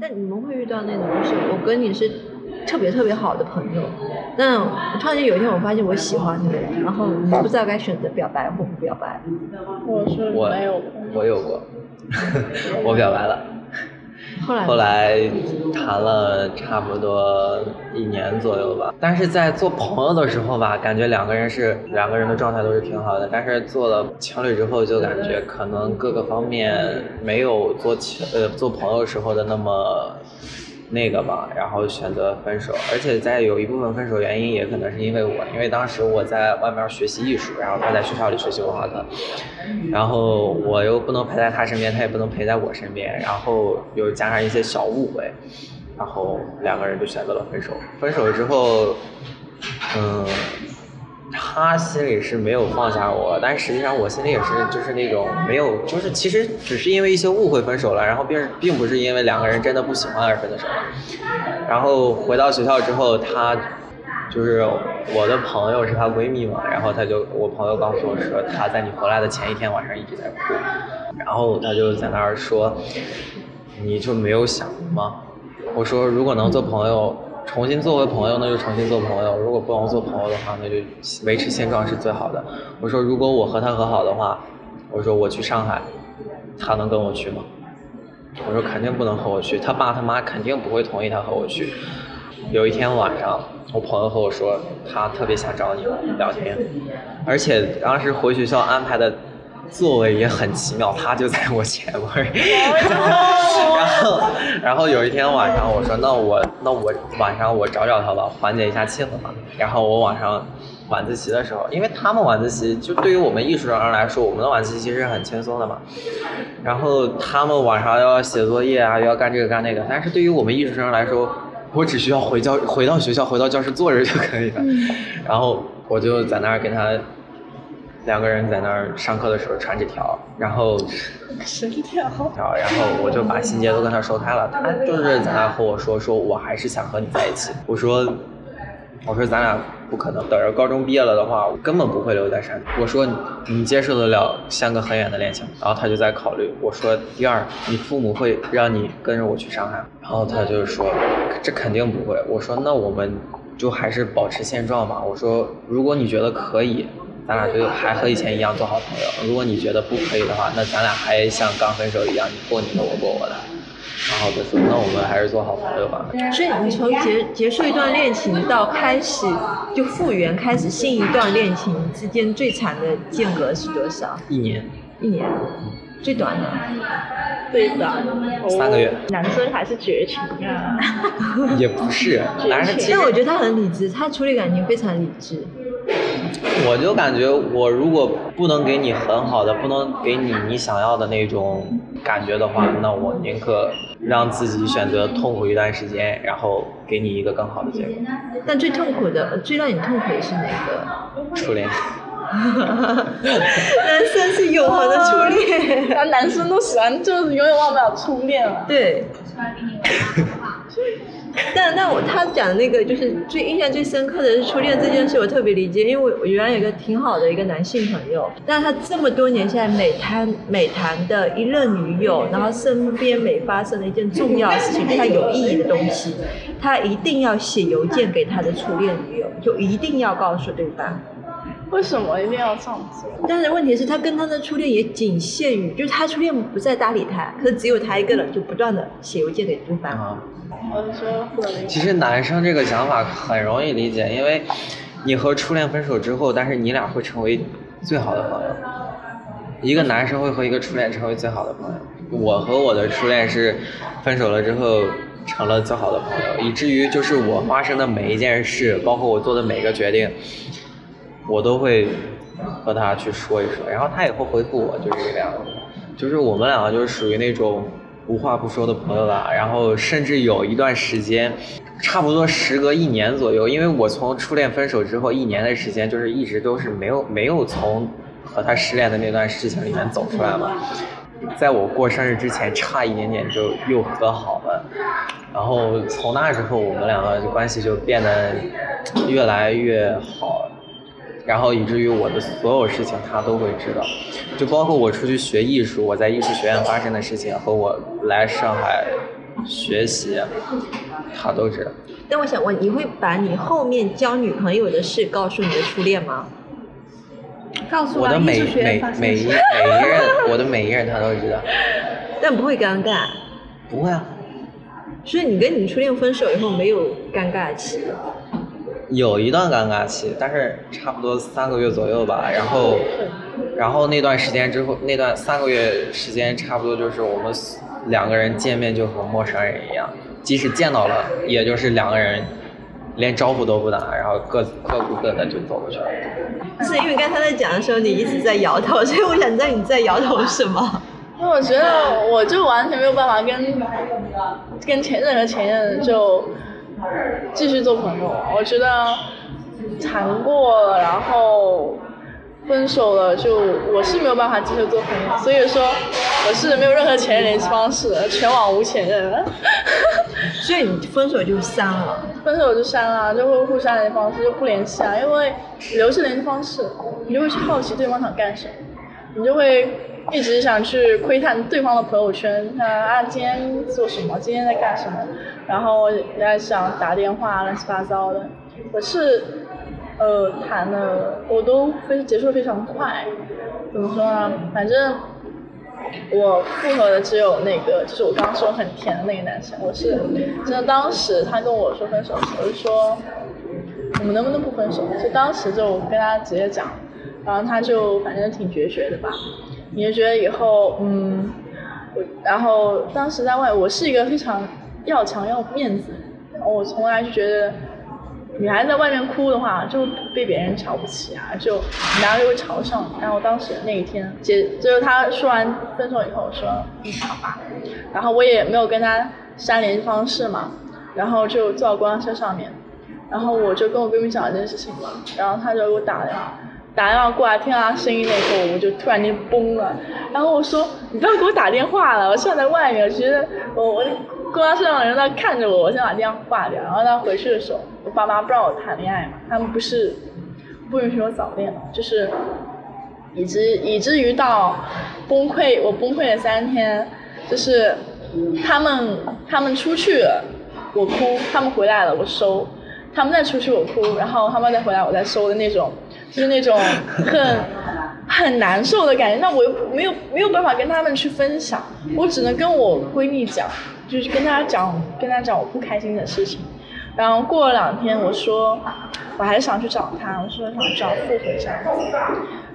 但你们会遇到那种，就是我跟你是特别特别好的朋友，那突然间有一天我发现我喜欢你，然后你不知道该选择表白或不表白。我是我没有，我有过，我表白了。后来后来谈了差不多一年左右吧，但是在做朋友的时候吧，感觉两个人是两个人的状态都是挺好的，但是做了情侣之后，就感觉可能各个方面没有做情呃做朋友时候的那么那个嘛，然后选择分手，而且在有一部分分手原因也可能是因为我，因为当时我在外面学习艺术，然后他在学校里学习文化课，然后我又不能陪在他身边，他也不能陪在我身边，然后又加上一些小误会，然后两个人就选择了分手。分手之后，嗯，他心里是没有放下我，但实际上我心里也是就是那种没有，就是其实只是因为一些误会分手了，然后并并不是因为两个人真的不喜欢而分的手了。然后回到学校之后，她就是我的朋友是她闺蜜嘛，然后她就我朋友告诉我说，她在你回来的前一天晚上一直在哭，然后她就在那儿说，你就没有想吗？我说如果能做朋友，重新做回朋友，那就重新做朋友；如果不能做朋友的话，那就维持现状是最好的。我说如果我和他和好的话，我说我去上海，他能跟我去吗？我说肯定不能和我去，他爸他妈肯定不会同意他和我去。有一天晚上，我朋友和我说，他特别想找你聊天，而且当时回学校安排的座位也很奇妙，他就在我前面。然后，然后有一天晚上，我说那我那我晚上我找找他吧，缓解一下气氛嘛。然后我晚上晚自习的时候，因为他们晚自习就对于我们艺术生来说，我们的晚自习其实是很轻松的嘛。然后他们晚上要写作业啊，又要干这个干那个，但是对于我们艺术生来说，我只需要回教回到学校，回到教室坐着就可以了。然后我就在那儿跟他两个人在那儿上课的时候传纸条，然后纸条，条，然后我就把心结都跟他说开了。他就是在那和我说，说我还是想和你在一起。我说，我说咱俩不可能，等着高中毕业了的话，我根本不会留在山东。我说你接受得了相隔很远的恋情？然后他就在考虑。我说第二，你父母会让你跟着我去上海？然后他就说这肯定不会。我说那我们就还是保持现状吧。我说如果你觉得可以。咱俩就还和以前一样做好朋友。如果你觉得不可以的话，那咱俩还像刚分手一样，你过你的，我过我的。然后就说，那我们还是做好朋友吧。所以你从结结束一段恋情到开始就复原，开始新一段恋情之间最长的间隔是多少？一年，一年，最短的。最短，三个月，男生还是绝情啊，也不是，男生其实但我觉得他很理智，他处理感情非常理智。我就感觉，我如果不能给你很好的，不能给你你想要的那种感觉的话，那我宁可让自己选择痛苦一段时间，然后给你一个更好的结果。但最痛苦的，最让你痛苦的是哪个？初恋，男生是永恒的初恋。然后男生都喜欢，就是永远忘不了初恋了。对。但但我他讲的那个就是最印象最深刻的是初恋这件事，我特别理解，因为我我原来有一个挺好的一个男性朋友，但是他这么多年下来每谈每谈的一任女友，然后身边每发生的一件重要的事情，对他有意义的东西，他一定要写邮件给他的初恋女友，就一定要告诉对方。为什么一定要这样做？但是问题是，他跟他的初恋也仅限于，就是他初恋不再搭理他，可是只有他一个人，就不断的写邮件给对方。啊，其实男生这个想法很容易理解，因为你和初恋分手之后，但是你俩会成为最好的朋友。一个男生会和一个初恋成为最好的朋友。我和我的初恋是分手了之后成了最好的朋友，以至于就是我发生的每一件事，包括我做的每个决定，我都会和他去说一说，然后他也会回复我，就是这个样子。就是我们两个就是属于那种无话不说的朋友吧，然后甚至有一段时间，差不多时隔一年左右，因为我从初恋分手之后一年的时间，就是一直都是没有没有从和他失恋的那段事情里面走出来嘛。在我过生日之前，差一点点就又和好了，然后从那之后，我们两个关系就变得越来越好，然后以至于我的所有事情他都会知道，就包括我出去学艺术，我在艺术学院发生的事情和我来上海学习，他都知道。但我想问，你会把你后面交女朋友的事告诉你的初恋吗？告诉啊，我的每每每一什每一任，我的每一任他都知道。但不会尴尬，不会啊，所以你跟你初恋分手以后没有尴尬期。有一段尴尬期，但是差不多三个月左右吧。然后，然后那段时间之后，那段三个月时间，差不多就是我们两个人见面就和陌生人一样，即使见到了，也就是两个人连招呼都不打，然后各各顾各的就走过去了。是因为刚才在讲的时候，你一直在摇头，所以我想知道你在摇头什么。因为我觉得我就完全没有办法跟跟前任和前任就继续做朋友。我觉得谈过了，然后分手了，就我是没有办法继续做朋友。所以说我是没有任何前任联系方式，全网无前任。所以你分手就删了。分手就删了，就会互相联系方式就不联系啊，因为留着联系方式，你就会去好奇对方想干什么，你就会一直想去窥探对方的朋友圈，看啊今天做什么，今天在干什么，然后也想打电话乱七八糟的。我是呃谈的，我都非结束的非常快，怎么说呢？反正。我复合的只有那个，就是我刚刚说很甜的那个男生。我是真的，当时他跟我说分手，我就说我们能不能不分手？就当时就跟他直接讲，然后他就反正挺决绝的吧，你就觉得以后嗯，我然后当时在外，我是一个非常要强要面子，然后我从来就觉得。女孩子在外面哭的话，就被别人瞧不起啊，就男人就会嘲笑。然后当时那一天，结就是他说完分手以后我说嗯好吧，然后我也没有跟他删联系方式嘛，然后就坐到公交车上面，然后我就跟我闺蜜讲这件事情嘛，然后他就给我打电话，打电话过来，听到他声音那一刻，我就突然间崩了，然后我说你不要给我打电话了，我现在在外面，我觉得我我。公交车上的人在看着我，我先把电话挂掉。然后他回去的时候，我爸妈不让我谈恋爱嘛，他们不是不允许我早恋嘛，就是以至以至于到崩溃，我崩溃了三天，就是他们他们出去了，我哭；他们回来了，我收；他们再出去我哭，然后他们再回来我再收的那种，就是那种很很难受的感觉。那我又没有没有办法跟他们去分享，我只能跟我闺蜜讲。就是跟她讲，跟她讲我不开心的事情，然后过了两天，我说我还是想去找他，我说想找复合这样子。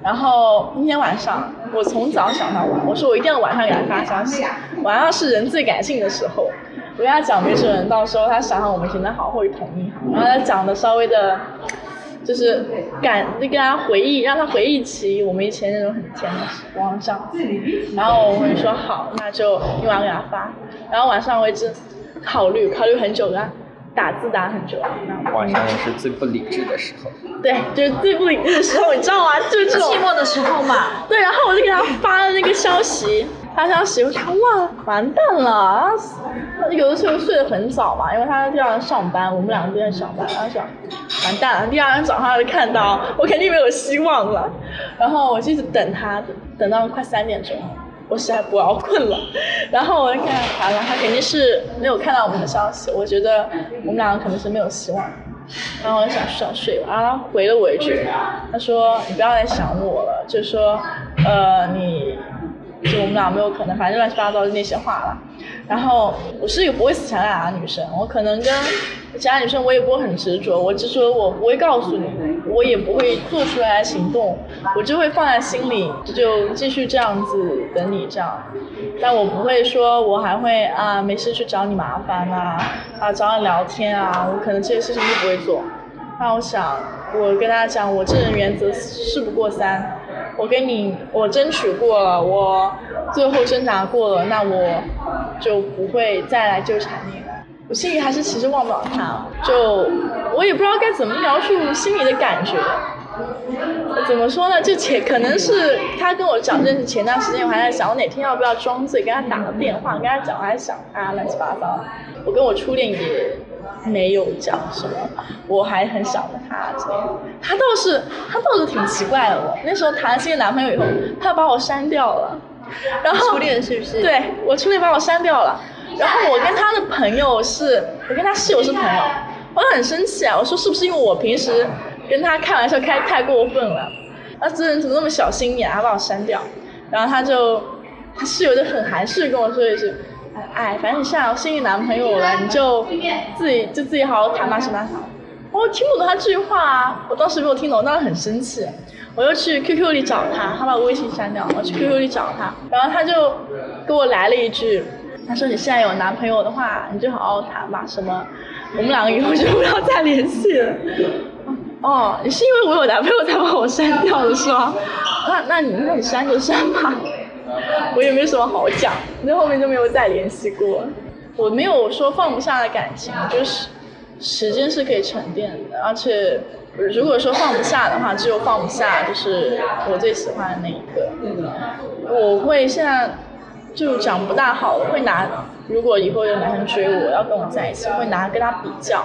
然后那天晚上，我从早想到晚，我说我一定要晚上给他发消息，晚上是人最感性的时候，我跟他讲没准到时候他想想我们以前的好会同意，然后他讲的稍微的。就是感就跟他回忆，让他回忆起我们以前那种很甜的时光这样子。然后我会说好，那就今晚给他发。然后晚上我一直考虑，考虑很久的，打字打很久。晚上也是最不理智的时候。对，就是最不理智的时候，你知道吗？就是这种寂寞的时候嘛。对，然后我就给他发了那个消息。发消息，我说哇，完蛋了！有的时候睡得很早嘛，因为他第二天上班，我们两个都在上班。他想完蛋了，第二天早上他就看到，我肯定没有希望了。然后我就一直等他，等到快三点钟，我实在不熬困了。然后我就看，完了，他肯定是没有看到我们的消息。我觉得我们两个可能是没有希望。然后我就想想睡吧。然后他回了我一句，他说你不要再想我了，就说呃你。就我们俩没有可能，反正乱七八糟的那些话了。然后我是一个不会死缠烂打的女生，我可能跟其他女生我也不会很执着，我就说我不会告诉你，我也不会做出来行动，我就会放在心里，就继续这样子等你这样。但我不会说，我还会啊没事去找你麻烦啊，啊找你聊天啊，我可能这些事情都不会做。那我想，我跟大家讲，我这人原则事不过三。我跟你，我争取过了，我最后挣扎过了，那我就不会再来纠缠你了。我心里还是其实忘不了他，就我也不知道该怎么描述心里的感觉。怎么说呢？就前可能是他跟我讲认识前段时间，我还在想我哪天要不要装醉跟他打个电话，跟他讲，我还想他乱七八糟。我跟我初恋也。没有讲什么，我还很想着他，他倒是他倒是挺奇怪的。我那时候谈了新的男朋友以后，他把我删掉了，然后初恋是不是？对我初恋把我删掉了，然后我跟他的朋友是，我跟他室友是朋友，我很生气啊！我说是不是因为我平时跟他开玩笑开太过分了？啊，这人怎么那么小心眼，还把我删掉？然后他就，他室友就很含蓄跟我说一句，哎，反正你现在有新男朋友了，你就自己就自己好好谈吧，什么什么。我听不懂他这句话啊！我当时没有听懂，我当时很生气，我又去 QQ 里找他，他把微信删掉，我去 QQ 里找他，然后他就给我来了一句，他说你现在有男朋友的话，你就好好谈吧，什么，我们两个以后就不要再联系了。哦，你是因为我有男朋友才把我删掉的是吗？那那你那你删就删吧，我也没什么好讲，那后面就没有再联系过。我没有说放不下的感情，就是。时间是可以沉淀的，而且如果说放不下的话，只有放不下就是我最喜欢的那一个。我会现在就讲不大好，会拿如果以后有男生追我要跟我在一起，会拿跟他比较。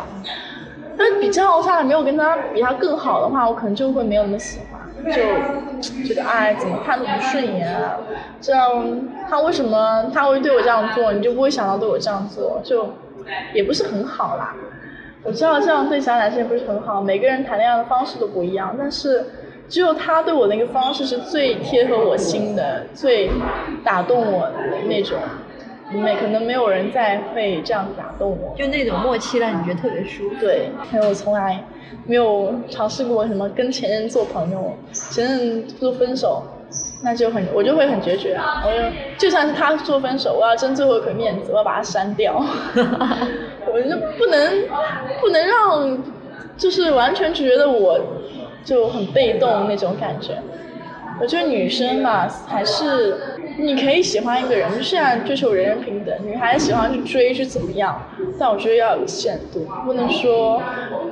但比较下来没有跟他比他更好的话，我可能就会没有那么喜欢，就觉得哎怎么看都不顺眼啊。这样他为什么他会对我这样做，你就不会想到对我这样做，就也不是很好啦。我知道这样对其他男生也不是很好，每个人谈恋爱的方式都不一样，但是只有他对我那个方式是最贴合我心的，最打动我的那种。没可能没有人再会这样打动我，就那种默契让你觉得特别舒服。对，还有我从来没有尝试过什么跟前任做朋友，前任做分手。那就很，我就会很决绝啊！我就就算是他说分手，我要争最后一口面子，我要把他删掉。我就不能不能让，就是完全觉得我就很被动那种感觉。我觉得女生嘛，还是你可以喜欢一个人，虽然追求人人平等，女孩子喜欢去追去怎么样，但我觉得要有限度，不能说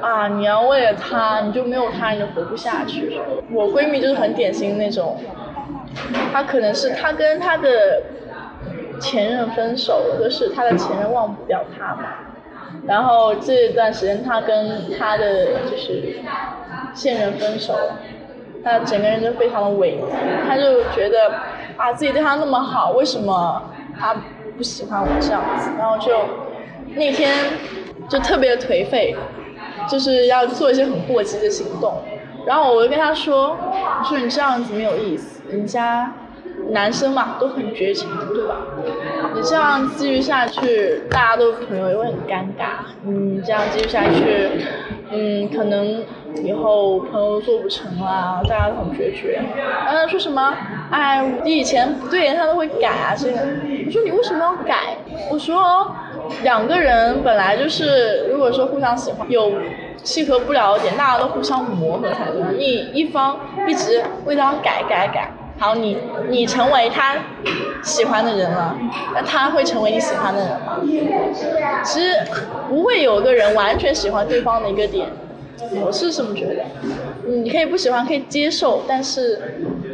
啊，你要为了他，你就没有他你就活不下去。我闺蜜就是很典型的那种。她可能是她跟她的前任分手了，就是她的前任忘不掉她嘛。然后这段时间她跟她的就是现任分手了，她整个人就非常的萎靡，她就觉得啊自己对他那么好，为什么他不喜欢我这样子？然后就那天就特别颓废，就是要做一些很过激的行动。然后我就跟他说，我说你这样子没有意思。人家男生嘛都很绝情，对吧？你这样继续下去，大家都是朋友也会很尴尬。你这样继续下去，嗯，可能以后朋友做不成啦，大家都很决绝。然后他说什么？哎，你以前不对，他都会改啊，这个。我说你为什么要改？我说两个人本来就是，如果说互相喜欢，有契合不了的点，大家都互相磨合才对。你一方一直为他改改改。好，你你成为他喜欢的人了，那他会成为你喜欢的人吗？其实不会有个人完全喜欢对方的一个点，我是这么觉得。你可以不喜欢，可以接受，但是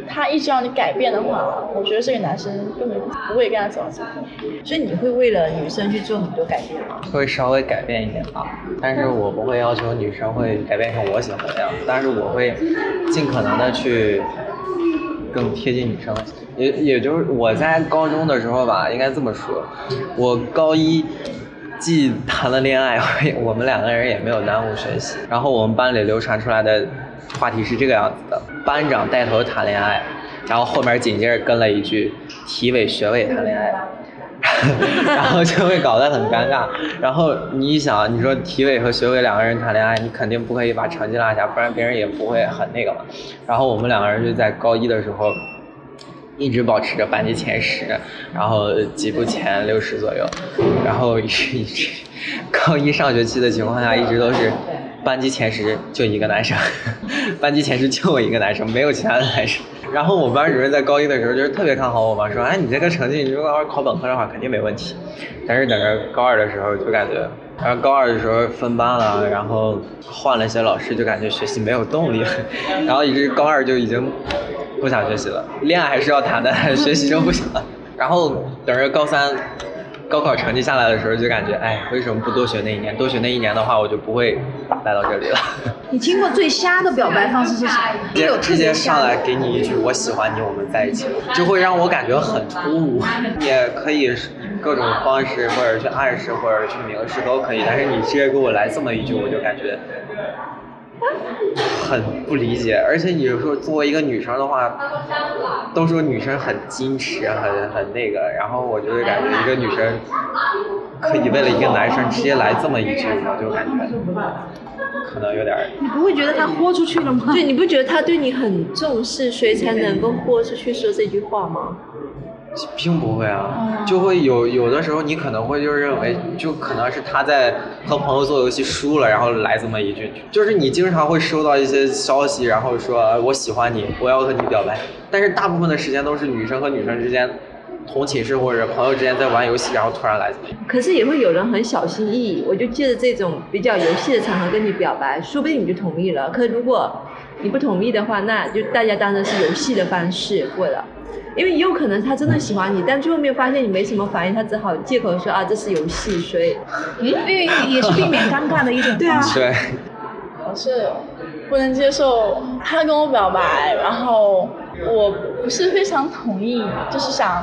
他一直要你改变的话，我觉得这个男生根本不会跟他走下去。所以你会为了女生去做很多改变吗？会稍微改变一点吧，但是我不会要求女生会改变成我喜欢的样子，但是我会尽可能的去。更贴近女生，也也就是我在高中的时候吧，应该这么说，我高一既谈了恋爱，我们两个人也没有耽误学习。然后我们班里流传出来的话题是这个样子的：班长带头谈恋爱，然后后面紧接着跟了一句体委学委谈恋爱。然后就会搞得很尴尬。然后你一想，你说体委和学委两个人谈恋爱，你肯定不可以把成绩落下，不然别人也不会很那个嘛。然后我们两个人就在高一的时候，一直保持着班级前十，然后级部前六十左右。然后一直高一上学期的情况下，一直都是班级前十就一个男生，班级前十就我一个男生，没有其他的男生。然后我们班主任在高一的时候就是特别看好我嘛，说哎你这个成绩，你如果要是考本科的话肯定没问题。但是等着高二的时候就感觉，然后高二的时候分班了，然后换了一些老师，就感觉学习没有动力，然后以至于高二就已经不想学习了，恋爱还是要谈的，学习就不行了。然后等着高三。高考成绩下来的时候，就感觉，哎，为什么不多学那一年？多学那一年的话，我就不会来到这里了。你听过最瞎的表白方式是啥？直直接上来给你一句“我喜欢你，我们在一起”，就会让我感觉很突兀。也可以各种方式，或者去暗示，或者去明示都可以。但是你直接给我来这么一句，我就感觉很不理解。而且你说作为一个女生的话，都说女生很矜持，很很那个，然后我就是感觉一个女生可以为了一个男生直接来这么一句，我就感觉可能有点。你不会觉得他豁出去了吗？对，你不觉得他对你很重视，所以才能够豁出去说这句话吗？并不会啊，就会有有的时候你可能会就认为，就可能是他在和朋友做游戏输了，然后来这么一句，就是你经常会收到一些消息，然后说我喜欢你，我要和你表白，但是大部分的时间都是女生和女生之间，同寝室或者朋友之间在玩游戏，然后突然来。可是也会有人很小心翼翼，我就借着这种比较游戏的场合跟你表白，说不定你就同意了。可如果你不同意的话，那就大家当成是游戏的方式过了。因为也有可能他真的喜欢你，但最后面发现你没什么反应，他只好借口说啊这是游戏，所以嗯，因为也是避免尴尬的一种对啊方式。对，我是不能接受他跟我表白，然后我不是非常同意，就是想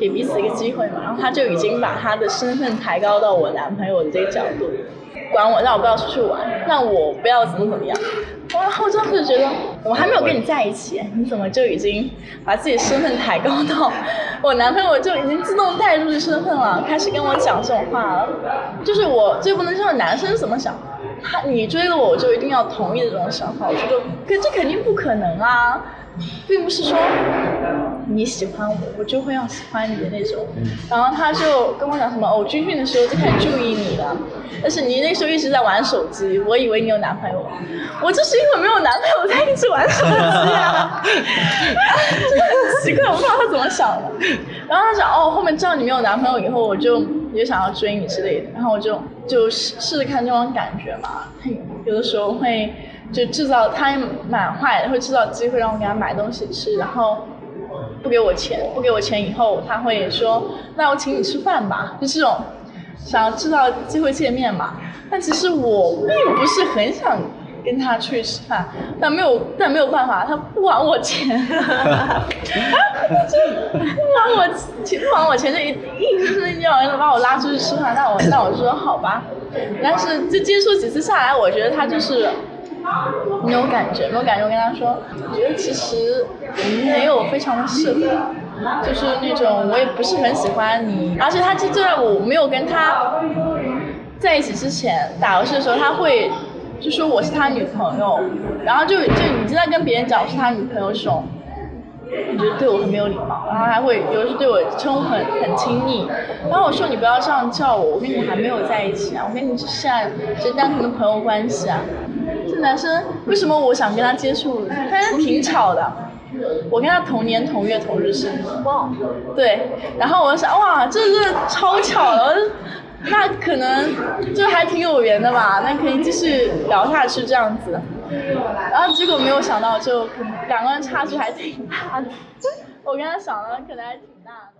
给彼此一个机会嘛。然后他就已经把他的身份抬高到我男朋友的这个角度，管我让我不要出去玩，让我不要怎么怎么样。然后当时觉得我还没有跟你在一起，你怎么就已经把自己身份抬高到我男朋友就已经自动带入身份了，开始跟我讲这种话了。就是我最不能接受男生怎么想，他你追了我，我就一定要同意的这种想法，我觉得可这肯定不可能啊，并不是说你喜欢我，我就会要喜欢你的那种。然后他就跟我讲什么，哦，军训的时候就开始注意你了，但是你那时候一直在玩手机，我以为你有男朋友，我就是因为没有男朋友才一直玩手机啊，真的很奇怪，我不知道他怎么想的。然后他讲哦，后面知道你没有男朋友以后，我就也想要追你之类的，然后我就就试试着看这种感觉嘛。他有的时候会就制造，他也蛮坏的，会制造机会让我给他买东西吃，然后不给我钱，不给我钱以后，他会说那我请你吃饭吧，就这种想要制造机会见面嘛。但其实我并不是很想跟他出去吃饭，但没有但没有办法，他不还我钱，就不还我钱，不还我钱就一硬是要把我拉出去吃饭，那我那我说好吧，但是就接触几次下来，我觉得他就是。你有感觉，没有感觉。我跟他说，我觉得其实没有非常的适合，就是那种我也不是很喜欢你，而且他就在我没有跟他在一起之前打游戏的时候，他会就说我是他女朋友，然后就就你正在跟别人讲我是他女朋友的时候。你觉得对我很没有礼貌，然后还会有时对我称呼很很亲昵，然后我说你不要这样叫我，我跟你还没有在一起啊，我跟你现在只是单纯的朋友关系啊。男生为什么我想跟他接触？他是挺巧的，我跟他同年同月同日生，哇，对，然后我想哇，这是超巧的，那可能就还挺有缘的吧，那可以继续聊下去这样子。然后结果没有想到，就两个人差距还挺大的。我跟他想的可能还挺大的。